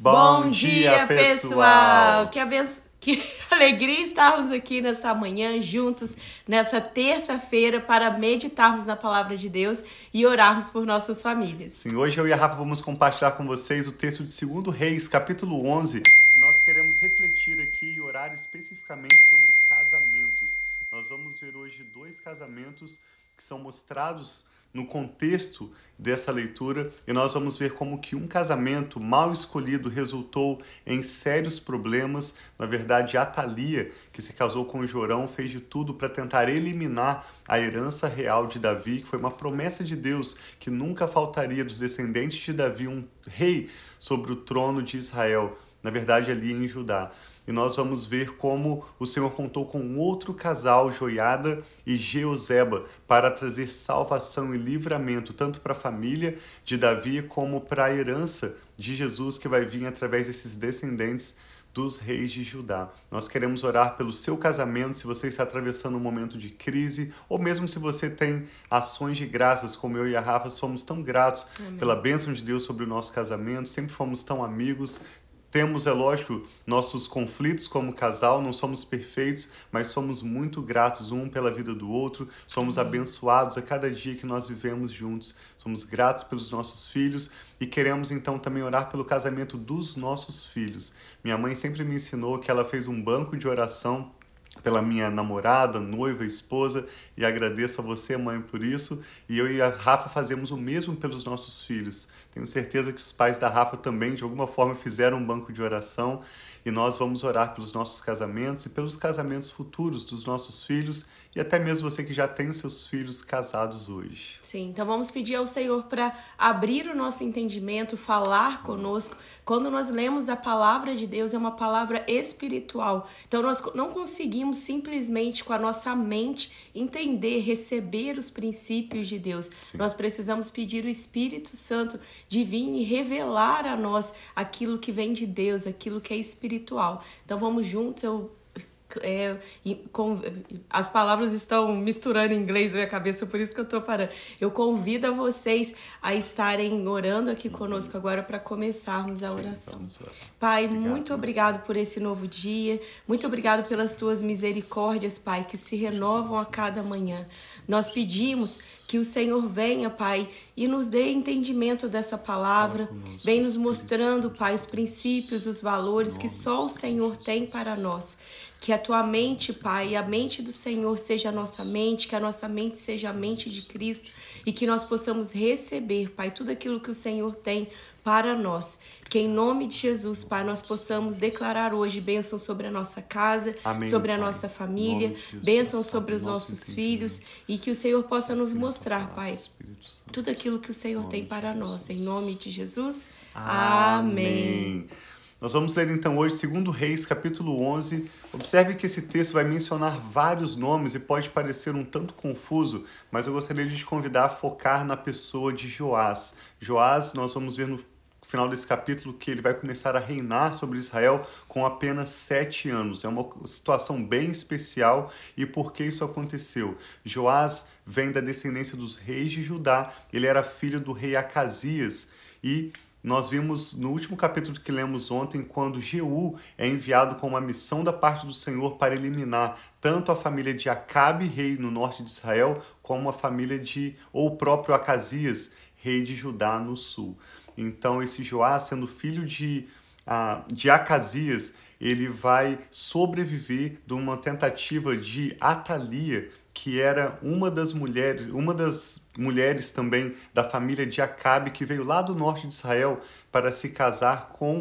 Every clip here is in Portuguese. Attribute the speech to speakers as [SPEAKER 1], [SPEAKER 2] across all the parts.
[SPEAKER 1] Bom, dia, pessoal! Que, abenço... que alegria estarmos aqui nessa manhã juntos, nessa terça-feira, para meditarmos na palavra de Deus e orarmos por nossas famílias.
[SPEAKER 2] Sim, hoje eu e a Rafa vamos compartilhar com vocês o texto de 2 Reis, capítulo 11. Nós queremos refletir aqui e orar especificamente sobre casamentos. Nós vamos ver hoje dois casamentos que são mostrados no contexto dessa leitura e nós vamos ver como que um casamento mal escolhido resultou em sérios problemas. Na verdade, a Thalia, que se casou com Jorão, fez de tudo para tentar eliminar a herança real de Davi, que foi uma promessa de Deus que nunca faltaria dos descendentes de Davi um rei sobre o trono de Israel. Na verdade, ali em Judá e nós vamos ver como o Senhor contou com outro casal, Joiada e Jeozeba, para trazer salvação e livramento, tanto para a família de Davi como para a herança de Jesus que vai vir através desses descendentes dos reis de Judá. Nós queremos orar pelo seu casamento, se você está atravessando um momento de crise, ou mesmo se você tem ações de graças, como eu e a Rafa somos tão gratos Amém. pela bênção de Deus sobre o nosso casamento, sempre fomos tão amigos, temos, é lógico, nossos conflitos como casal, não somos perfeitos, mas somos muito gratos um pela vida do outro, somos abençoados a cada dia que nós vivemos juntos, somos gratos pelos nossos filhos e queremos então também orar pelo casamento dos nossos filhos. Minha mãe sempre me ensinou que ela fez um banco de oração pela minha namorada, noiva, esposa, e agradeço a você, mãe, por isso. E eu e a Rafa fazemos o mesmo pelos nossos filhos. Tenho certeza que os pais da Rafa também, de alguma forma, fizeram um banco de oração e nós vamos orar pelos nossos casamentos e pelos casamentos futuros dos nossos filhos e até mesmo você que já tem seus filhos casados hoje.
[SPEAKER 1] Sim, então vamos pedir ao Senhor para abrir o nosso entendimento, falar conosco. Quando nós lemos a palavra de Deus, é uma palavra espiritual. Então nós não conseguimos simplesmente com a nossa mente entender, receber os princípios de Deus. Sim. Nós precisamos pedir o Espírito Santo de vir e revelar a nós aquilo que vem de Deus, aquilo que é espiritual. Então vamos juntos, eu é, com, as palavras estão misturando em inglês na minha cabeça, por isso que eu estou parando. Eu convido a vocês a estarem orando aqui conosco agora para começarmos a oração. Pai, obrigado, muito obrigado por esse novo dia, muito obrigado pelas tuas misericórdias, Pai, que se renovam a cada manhã. Nós pedimos que o Senhor venha, Pai, e nos dê entendimento dessa palavra, vem nos mostrando, Pai, os princípios, os valores que só o Senhor tem para nós. Que a tua mente, Pai, a mente do Senhor seja a nossa mente, que a nossa mente seja a mente de Cristo e que nós possamos receber, Pai, tudo aquilo que o Senhor tem para nós. Que em nome de Jesus, Pai, nós possamos declarar hoje bênção sobre a nossa casa, Amém, sobre a pai. nossa família, bênção sobre os nossos filhos e que o Senhor possa nos mostrar, Pai, tudo aquilo que o Senhor tem para nós. Em nome de Jesus. Amém.
[SPEAKER 2] Amém. Nós vamos ler então hoje 2 Reis, capítulo 11. Observe que esse texto vai mencionar vários nomes e pode parecer um tanto confuso, mas eu gostaria de te convidar a focar na pessoa de Joás. Joás, nós vamos ver no final desse capítulo que ele vai começar a reinar sobre Israel com apenas sete anos. É uma situação bem especial. E por que isso aconteceu? Joás vem da descendência dos reis de Judá. Ele era filho do rei Acasias e nós vimos no último capítulo que lemos ontem, quando Jeú é enviado com uma missão da parte do Senhor para eliminar tanto a família de Acabe, rei no norte de Israel, como a família de, ou o próprio Acasias, rei de Judá no sul. Então, esse Joás, sendo filho de, uh, de Acasias, ele vai sobreviver de uma tentativa de Atalia, que era uma das mulheres, uma das mulheres também da família de Acabe que veio lá do norte de Israel para se casar com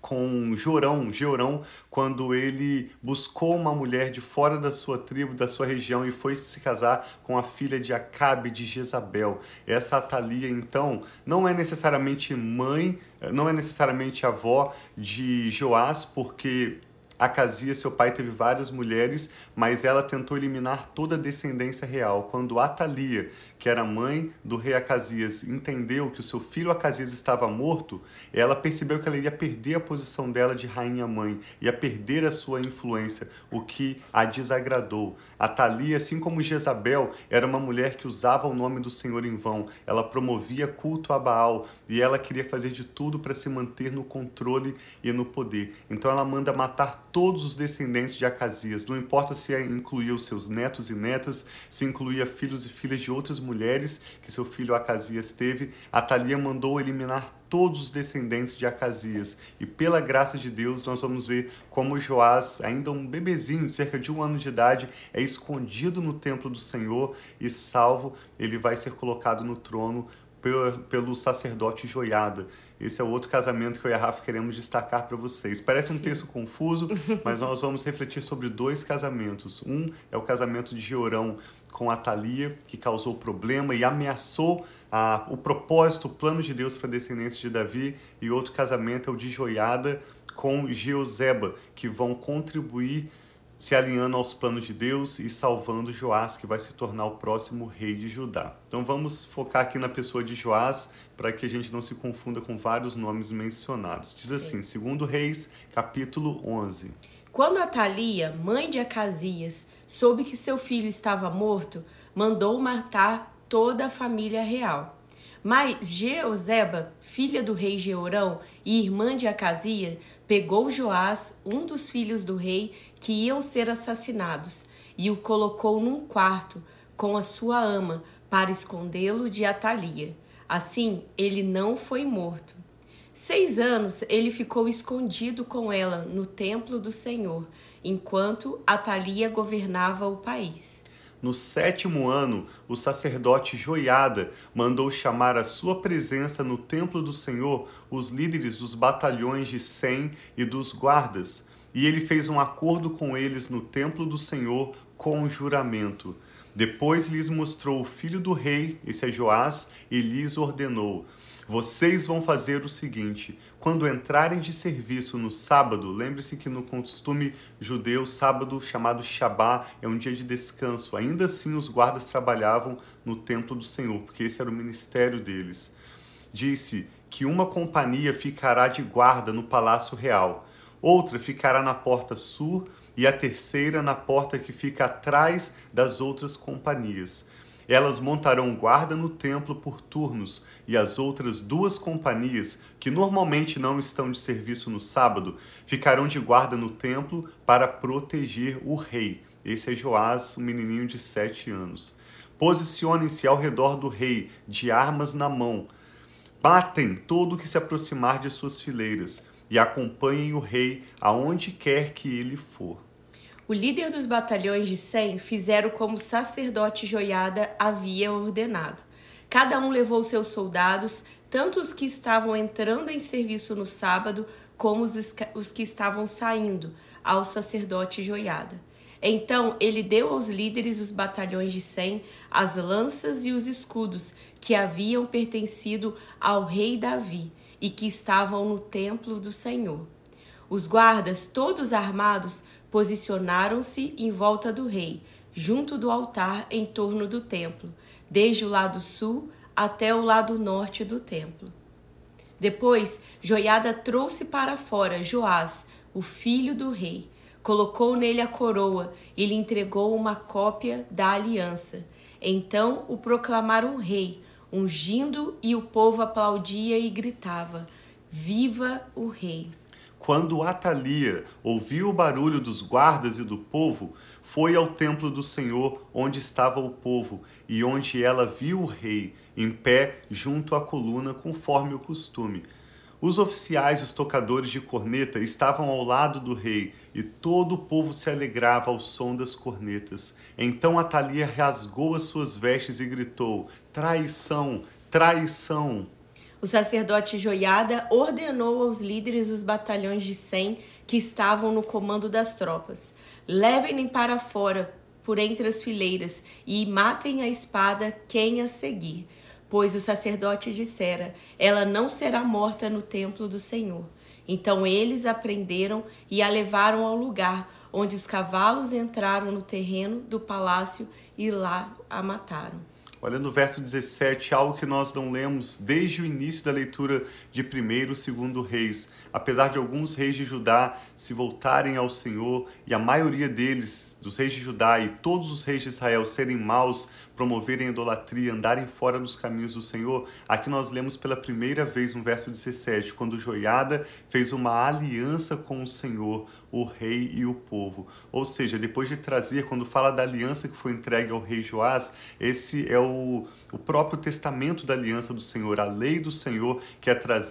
[SPEAKER 2] com Jorão, Jorão, quando ele buscou uma mulher de fora da sua tribo, da sua região e foi se casar com a filha de Acabe de Jezabel. Essa Atalia, então, não é necessariamente mãe, não é necessariamente avó de Joás, porque Acasia, seu pai, teve várias mulheres, mas ela tentou eliminar toda a descendência real. Quando Atalia, que era mãe do rei Acasias, entendeu que o seu filho Acasias estava morto, ela percebeu que ela iria perder a posição dela de rainha-mãe, ia perder a sua influência, o que a desagradou. A Thalia, assim como Jezabel, era uma mulher que usava o nome do Senhor em vão. Ela promovia culto a Baal e ela queria fazer de tudo para se manter no controle e no poder. Então ela manda matar todos os descendentes de Acasias, não importa se incluía os seus netos e netas, se incluía filhos e filhas de outras mulheres que seu filho Acasias teve, Atalia mandou eliminar todos os descendentes de Acasias. E pela graça de Deus, nós vamos ver como Joás, ainda um bebezinho de cerca de um ano de idade, é escondido no templo do Senhor e salvo, ele vai ser colocado no trono pelo sacerdote Joiada. Esse é outro casamento que eu e a Rafa queremos destacar para vocês. Parece um Sim. texto confuso, mas nós vamos refletir sobre dois casamentos. Um é o casamento de Georão com a Thalia, que causou problema e ameaçou a, o propósito, o plano de Deus para a descendência de Davi. E outro casamento é o de Joiada com Jeozeba, que vão contribuir se alinhando aos planos de Deus e salvando Joás, que vai se tornar o próximo rei de Judá. Então vamos focar aqui na pessoa de Joás, para que a gente não se confunda com vários nomes mencionados. Diz assim, segundo Reis, capítulo 11.
[SPEAKER 1] Quando Atalia, mãe de Acasias, soube que seu filho estava morto, mandou matar toda a família real. Mas Jeozeba, filha do rei Jeorão e irmã de Acasias, pegou Joás, um dos filhos do rei, que iam ser assassinados, e o colocou num quarto com a sua ama para escondê-lo de Atalia. Assim, ele não foi morto. Seis anos ele ficou escondido com ela no templo do Senhor, enquanto Atalia governava o país.
[SPEAKER 2] No sétimo ano, o sacerdote Joiada mandou chamar à sua presença no templo do Senhor os líderes dos batalhões de Sem e dos guardas, e ele fez um acordo com eles no templo do Senhor com um juramento. Depois lhes mostrou o filho do rei, esse é Joás, e lhes ordenou: vocês vão fazer o seguinte: quando entrarem de serviço no sábado, lembre-se que no costume judeu, sábado chamado Shabá é um dia de descanso. Ainda assim, os guardas trabalhavam no templo do Senhor, porque esse era o ministério deles. Disse que uma companhia ficará de guarda no palácio real, outra ficará na porta sul e a terceira na porta que fica atrás das outras companhias. Elas montarão guarda no templo por turnos, e as outras duas companhias, que normalmente não estão de serviço no sábado, ficarão de guarda no templo para proteger o rei. Esse é Joás, um menininho de sete anos. Posicionem-se ao redor do rei, de armas na mão. Batem todo o que se aproximar de suas fileiras, e acompanhem o rei aonde quer que ele for.
[SPEAKER 1] O líder dos batalhões de Sem fizeram como o sacerdote Joiada havia ordenado. Cada um levou seus soldados, tanto os que estavam entrando em serviço no sábado, como os, que estavam saindo, ao sacerdote Joiada. Então ele deu aos líderes dos batalhões de Sem as lanças e os escudos que haviam pertencido ao rei Davi e que estavam no templo do Senhor. Os guardas, todos armados, posicionaram-se em volta do rei, junto do altar em torno do templo, desde o lado sul até o lado norte do templo. Depois, Joiada trouxe para fora Joás, o filho do rei, colocou nele a coroa e lhe entregou uma cópia da aliança. Então o proclamaram rei, ungindo, e o povo aplaudia e gritava: Viva o rei!
[SPEAKER 2] Quando Atalia ouviu o barulho dos guardas e do povo, foi ao templo do Senhor, onde estava o povo, e onde ela viu o rei, em pé junto à coluna, conforme o costume. Os oficiais os tocadores de corneta estavam ao lado do rei, e todo o povo se alegrava ao som das cornetas. Então Atalia rasgou as suas vestes e gritou: Traição! Traição!
[SPEAKER 1] O sacerdote Joiada ordenou aos líderes dos batalhões de Sem que estavam no comando das tropas: levem-nem para fora, por entre as fileiras, e matem a espada quem a seguir. Pois o sacerdote dissera: Ela não será morta no templo do Senhor. Então eles a prenderam e a levaram ao lugar onde os cavalos entraram no terreno do palácio e lá a mataram.
[SPEAKER 2] Olha no verso 17, algo que nós não lemos desde o início da leitura de 1 e 2 Reis. Apesar de alguns reis de Judá se voltarem ao Senhor e a maioria deles, dos reis de Judá e todos os reis de Israel, serem maus, promoverem idolatria, andarem fora dos caminhos do Senhor, aqui nós lemos pela primeira vez no verso 17, quando Joiada fez uma aliança com o Senhor, o rei e o povo. Ou seja, depois de trazer, quando fala da aliança que foi entregue ao rei Joás, esse é o, o próprio testamento da aliança do Senhor, a lei do Senhor que é trazida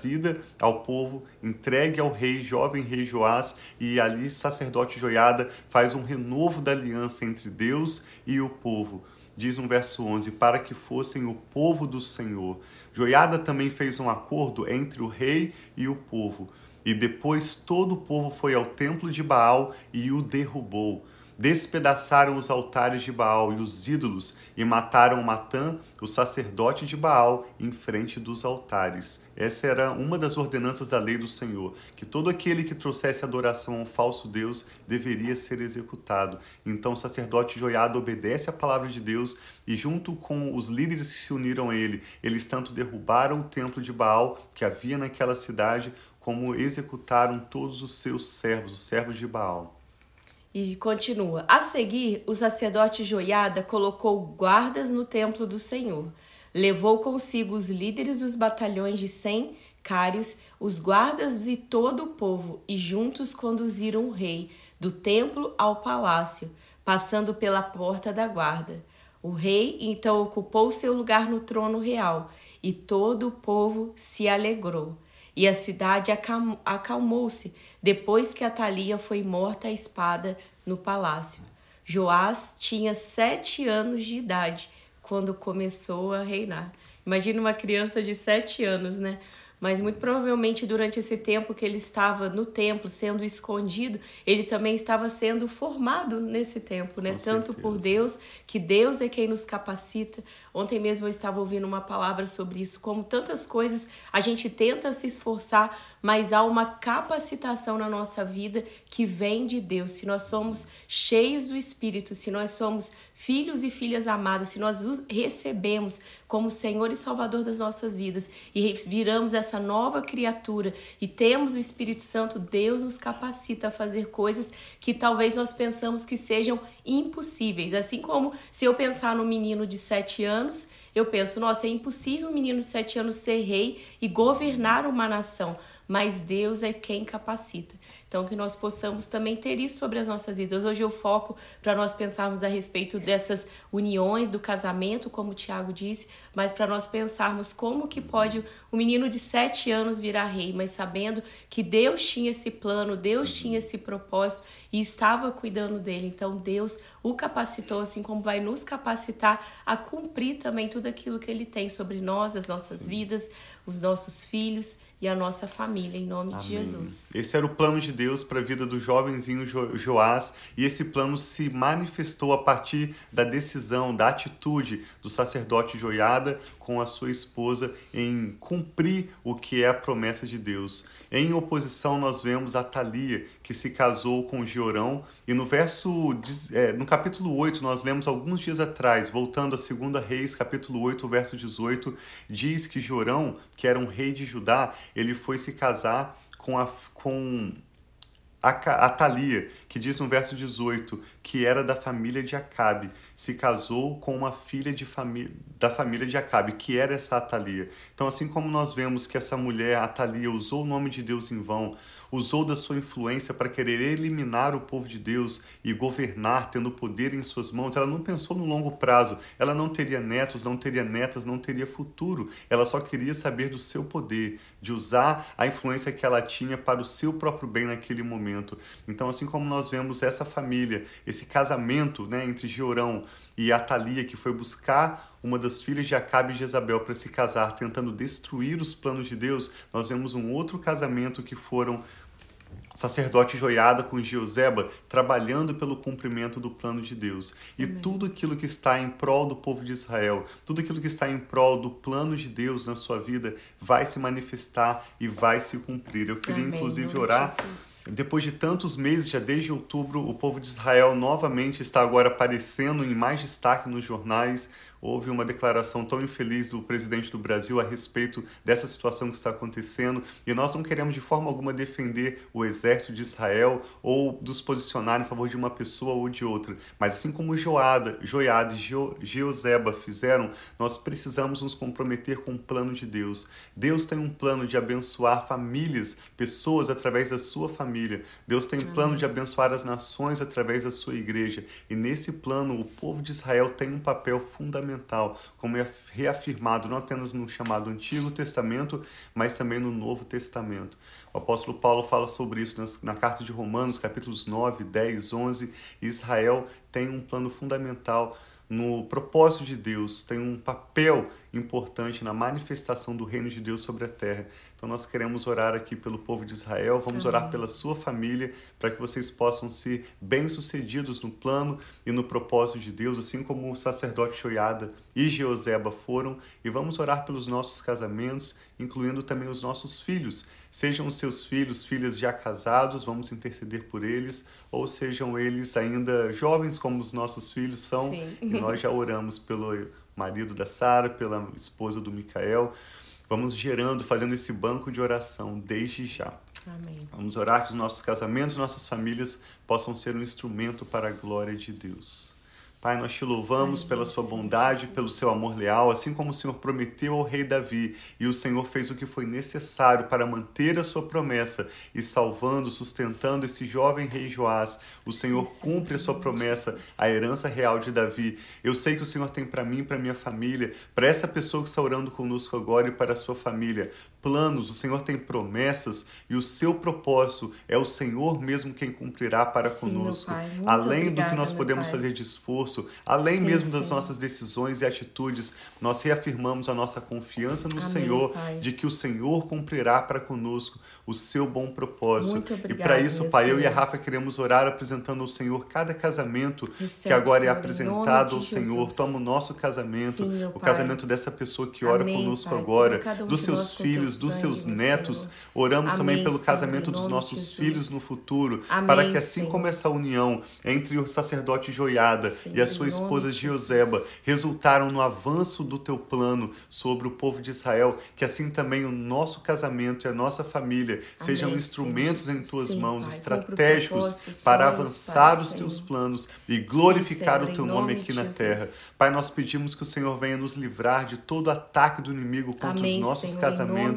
[SPEAKER 2] ao povo, entregue ao rei, jovem rei Joás, e ali sacerdote Joiada faz um renovo da aliança entre Deus e o povo diz no verso 11, para que fossem o povo do Senhor. Joiada também fez um acordo entre o rei e o povo. E depois todo o povo foi ao templo de Baal e o derrubou despedaçaram os altares de Baal e os ídolos e mataram Matã, o sacerdote de Baal, em frente dos altares. Essa era uma das ordenanças da lei do Senhor, que todo aquele que trouxesse adoração a um falso Deus deveria ser executado. Então o sacerdote Joiada obedece à palavra de Deus e junto com os líderes que se uniram a ele, eles tanto derrubaram o templo de Baal que havia naquela cidade, como executaram todos os seus servos, os servos de Baal.
[SPEAKER 1] E continua: A seguir, o sacerdote Joiada colocou guardas no templo do Senhor. Levou consigo os líderes dos batalhões de cem cários, os guardas e todo o povo, e juntos conduziram o rei do templo ao palácio, passando pela porta da guarda. O rei então ocupou seu lugar no trono real, e todo o povo se alegrou. E a cidade acalmou-se depois que Atalia foi morta à espada no palácio. Joás tinha sete anos de idade quando começou a reinar. Imagina uma criança de sete anos, né? Mas muito provavelmente durante esse tempo que ele estava no templo sendo escondido, ele também estava sendo formado nesse tempo, né? Com Tanto certeza. por Deus, que Deus é quem nos capacita. Ontem mesmo eu estava ouvindo uma palavra sobre isso, como tantas coisas a gente tenta se esforçar, mas há uma capacitação na nossa vida que vem de Deus. Se nós somos cheios do Espírito, se nós somos filhos e filhas amadas, se nós os recebemos como Senhor e Salvador das nossas vidas e viramos essa nova criatura e temos o Espírito Santo, Deus nos capacita a fazer coisas que talvez nós pensamos que sejam impossíveis. Assim como se eu pensar no menino de sete anos, eu penso, nossa, é impossível um menino de sete anos ser rei e governar uma nação mas Deus é quem capacita. Então, que nós possamos também ter isso sobre as nossas vidas. Hoje eu foco para nós pensarmos a respeito dessas uniões do casamento, como o Tiago disse, mas para nós pensarmos como que pode um menino de sete anos virar rei, mas sabendo que Deus tinha esse plano, Deus tinha esse propósito e estava cuidando dele. Então, Deus o capacitou, assim como vai nos capacitar a cumprir também tudo aquilo que ele tem sobre nós, as nossas Sim. vidas, os nossos filhos e a nossa família, em nome Amém. de Jesus.
[SPEAKER 2] Esse era o plano de Deus para a vida do jovenzinho jo Joás, e esse plano se manifestou a partir da decisão, da atitude do sacerdote Joiada com a sua esposa em cumprir o que é a promessa de Deus. Em oposição, nós vemos a Thalia, que se casou com Georão, e no verso, é, no capítulo 8, nós lemos alguns dias atrás, voltando a 2 Reis, capítulo 8, verso 18, diz que Georão, que era um rei de Judá, ele foi se casar com, a, com a, Thalia, que diz no verso 18 que era da família de Acabe, se casou com uma filha de família, da família de Acabe, que era essa Atalia. Então, assim como nós vemos que essa mulher, Atalia, usou o nome de Deus em vão, usou da sua influência para querer eliminar o povo de Deus e governar, tendo poder em suas mãos. Ela não pensou no longo prazo, ela não teria netos, não teria netas, não teria futuro. Ela só queria saber do seu poder, de usar a influência que ela tinha para o seu próprio bem naquele momento. Então, assim como nós vemos essa família, esse casamento né, entre Georão e Atalia, que foi buscar uma das filhas de Acabe e Jezabel para se casar, tentando destruir os planos de Deus, nós vemos um outro casamento que foram sacerdote Joiada com Jeozeba trabalhando pelo cumprimento do plano de Deus. E Amém. tudo aquilo que está em prol do povo de Israel, tudo aquilo que está em prol do plano de Deus na sua vida vai se manifestar e vai se cumprir. Eu queria Amém. inclusive orar. Depois de tantos meses, já desde outubro, o povo de Israel novamente está agora aparecendo em mais destaque nos jornais houve uma declaração tão infeliz do presidente do Brasil a respeito dessa situação que está acontecendo e nós não queremos de forma alguma defender o exército de Israel ou nos posicionar em favor de uma pessoa ou de outra, mas assim como Joada, Joiada e Geozeba fizeram, nós precisamos nos comprometer com o plano de Deus. Deus tem um plano de abençoar famílias, pessoas através da sua família. Deus tem um plano de abençoar as nações através da sua igreja. E nesse plano, o povo de Israel tem um papel fundamental, como é reafirmado não apenas no chamado Antigo Testamento, mas também no Novo Testamento. O apóstolo Paulo fala sobre isso na carta de Romanos, capítulos 9, 10, 11. Israel tem um plano fundamental no propósito de Deus, tem um papel importante na manifestação do reino de Deus sobre a terra. Então nós queremos orar aqui pelo povo de Israel, vamos Amém. orar pela sua família, para que vocês possam ser bem-sucedidos no plano e no propósito de Deus, assim como o sacerdote Shoiada e Jeoseba foram, e vamos orar pelos nossos casamentos, incluindo também os nossos filhos. Sejam os seus filhos, filhas já casados, vamos interceder por eles, ou sejam eles ainda jovens como os nossos filhos são, Sim. e nós já oramos pelo marido da Sara, pela esposa do Micael. Vamos gerando, fazendo esse banco de oração desde já. Amém. Vamos orar que os nossos casamentos, nossas famílias possam ser um instrumento para a glória de Deus. Pai, nós te louvamos pela sua bondade, pelo seu amor leal, assim como o Senhor prometeu ao rei Davi, e o Senhor fez o que foi necessário para manter a sua promessa e salvando, sustentando esse jovem rei Joás. O Senhor cumpre a sua promessa, a herança real de Davi. Eu sei que o Senhor tem para mim, para minha família, para essa pessoa que está orando conosco agora e para a sua família, planos, o Senhor tem promessas e o seu propósito é o Senhor mesmo quem cumprirá para sim, conosco. Além obrigada, do que nós podemos fazer de esforço além sim, mesmo das sim. nossas decisões e atitudes, nós reafirmamos a nossa confiança no Amém, Senhor, Pai. de que o Senhor cumprirá para conosco o seu bom propósito. Muito obrigada, e para isso, Pai, Senhor. eu e a Rafa queremos orar apresentando ao Senhor cada casamento Recebe, que agora Senhor, é apresentado ao Senhor. Toma o nosso casamento, o casamento dessa pessoa que ora Amém, conosco pai, agora, dos seus filhos, dos seus netos. Senhor. Oramos Amém, também pelo casamento dos nossos filhos no futuro, para que assim como essa união entre o sacerdote Joiada e a sua esposa Gioseba resultaram no avanço do teu plano sobre o povo de Israel, que assim também o nosso casamento e a nossa família Amém. sejam instrumentos em tuas Sim, mãos, pai, estratégicos para avançar os teus planos e glorificar Sim, o teu nome aqui na terra. Pai, nós pedimos que o Senhor venha nos livrar de todo ataque do inimigo contra Amém, os nossos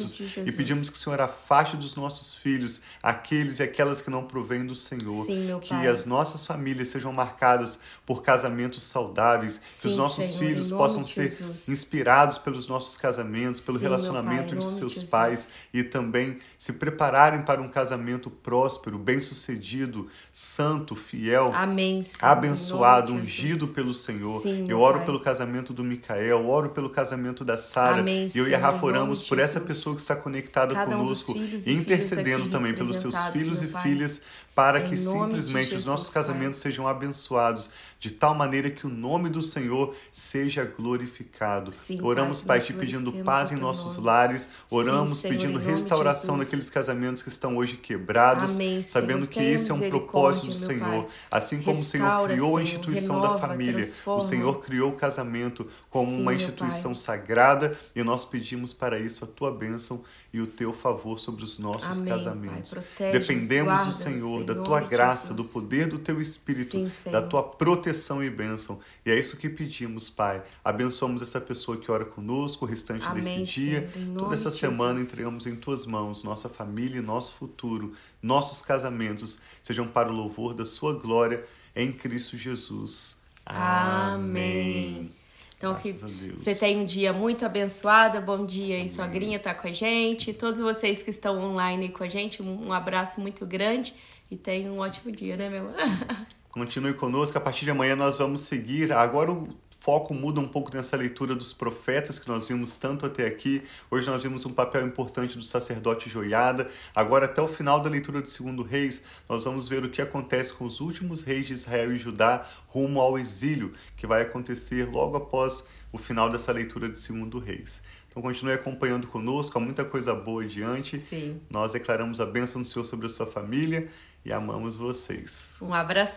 [SPEAKER 2] Senhor, casamentos e pedimos que o Senhor afaste dos nossos filhos aqueles e aquelas que não provêm do Senhor. Sim, que as nossas famílias sejam marcadas por casamentos saudáveis, Sim, que os nossos Senhor, filhos possam ser Jesus. inspirados pelos nossos casamentos, pelo Sim, relacionamento pai, entre seus pais e também se prepararem para um casamento próspero, bem-sucedido, santo, fiel, Amém, abençoado, ungido pelo Senhor. Eu oro pelo casamento do Micael, oro pelo casamento da Sara. E eu e a Rafa oramos por essa pessoa que está conectada Cada conosco, um intercedendo também pelos seus filhos e filhas, para em que simplesmente os nossos casamentos Pai. sejam abençoados de tal maneira que o nome do Senhor seja glorificado. Sim, oramos, Pai, te pedindo paz em nossos nome. lares, oramos Sim, pedindo restauração naqueles casamentos que estão hoje quebrados, Amém, sabendo que esse é um propósito do Senhor. Pai. Assim como Restaura, o Senhor criou a instituição renova, da família, transforma. o Senhor criou o casamento como Sim, uma instituição sagrada e nós pedimos para isso a tua bênção e o teu favor sobre os nossos Amém, casamentos. Dependemos do Senhor, da tua graça, do poder do teu Espírito, Sim, da tua proteção e bênção. E é isso que pedimos, Pai. Abençoamos essa pessoa que ora conosco, o restante Amém, desse dia. Toda essa semana entregamos em tuas mãos nossa família e nosso futuro. Nossos casamentos sejam para o louvor da sua glória em Cristo Jesus. Amém.
[SPEAKER 1] Então, que você tenha um dia muito abençoado. Bom dia aí, sogrinha tá com a gente. Todos vocês que estão online com a gente, um abraço muito grande e tenha um ótimo dia, né, meu amor?
[SPEAKER 2] Continue conosco. A partir de amanhã nós vamos seguir. Agora o foco muda um pouco nessa leitura dos profetas que nós vimos tanto até aqui. Hoje nós vimos um papel importante do sacerdote Joiada. Agora, até o final da leitura do segundo reis, nós vamos ver o que acontece com os últimos reis de Israel e Judá rumo ao exílio, que vai acontecer logo após o final dessa leitura de segundo reis. Então continue acompanhando conosco, há muita coisa boa adiante. Sim. Nós declaramos a bênção do Senhor sobre a sua família e amamos vocês.
[SPEAKER 1] Um abração.